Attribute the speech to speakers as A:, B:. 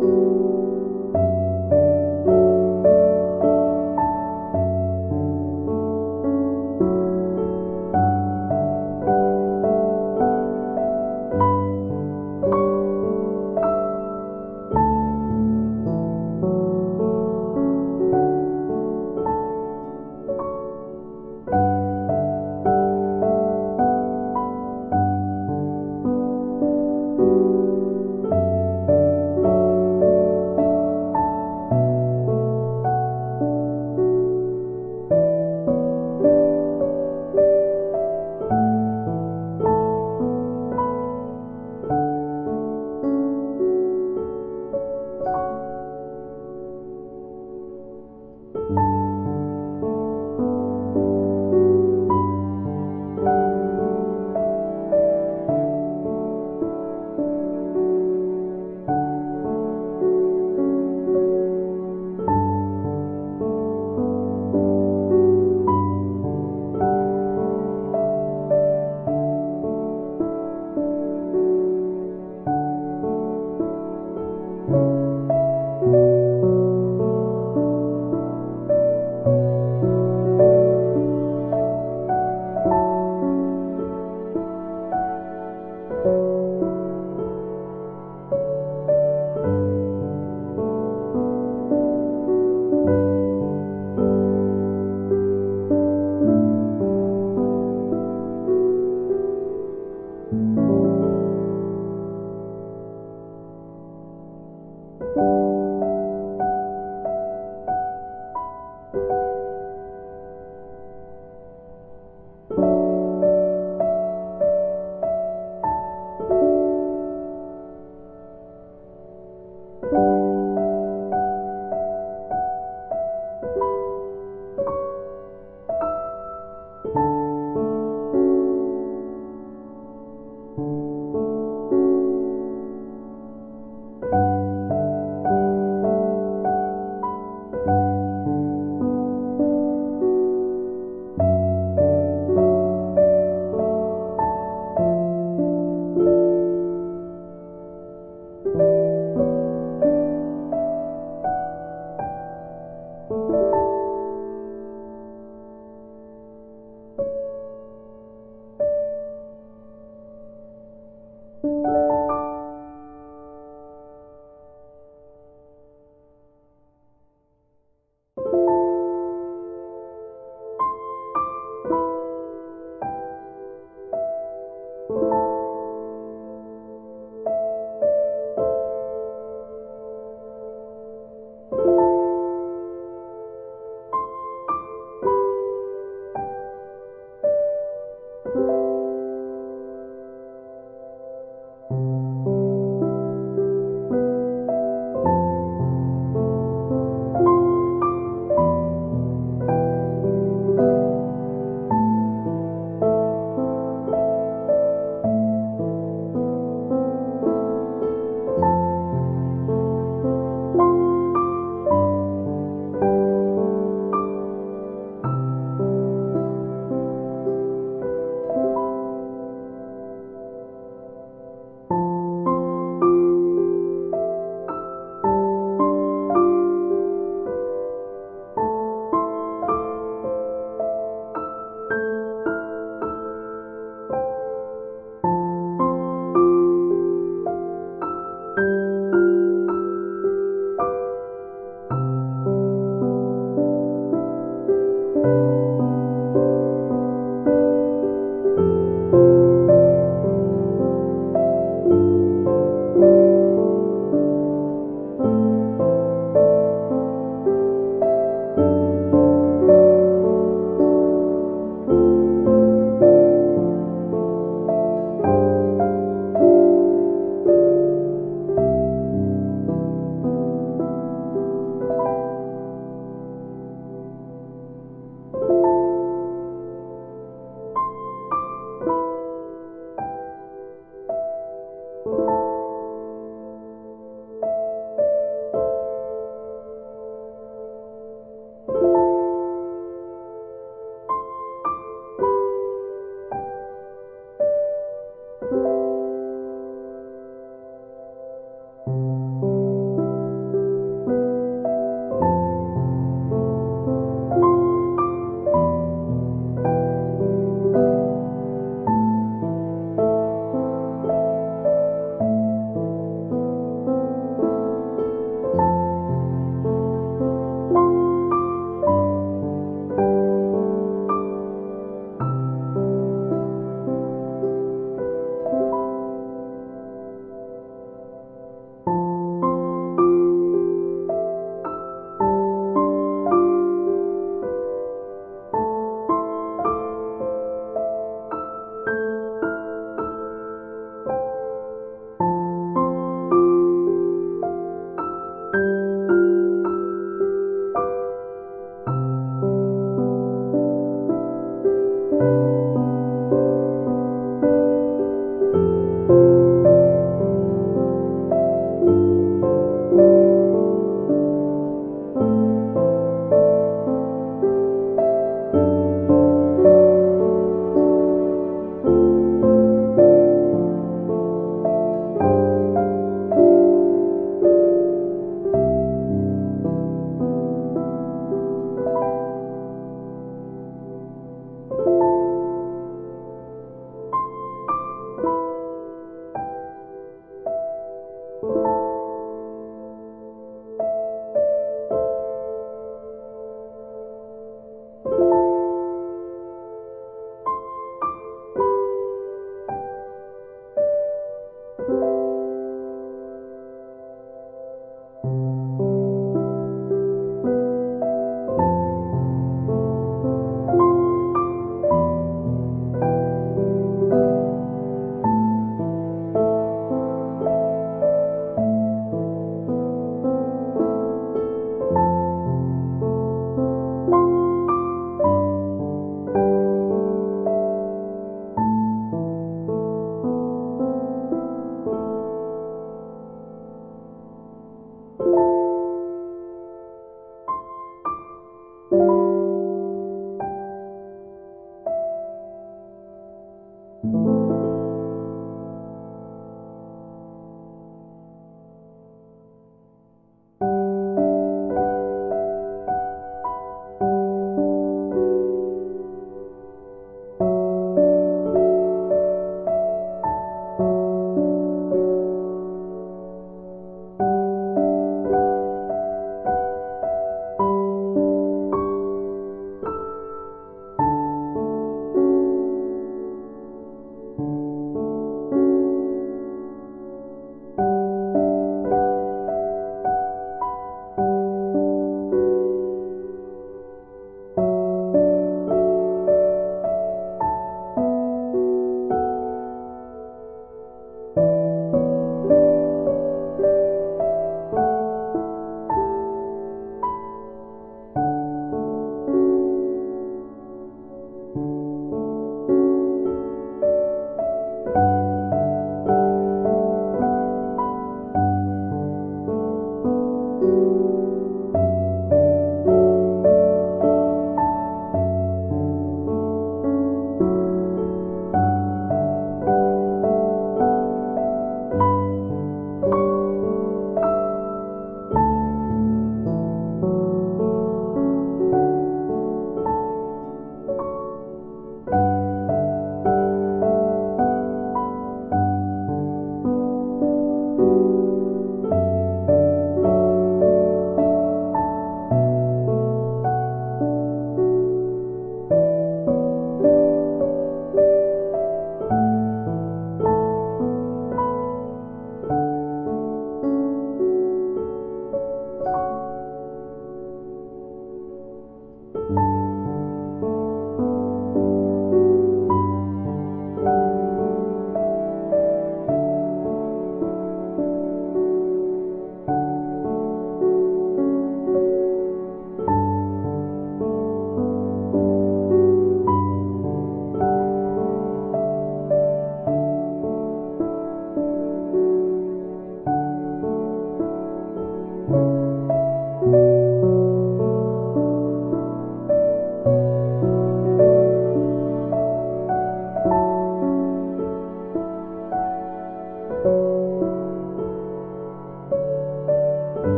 A: you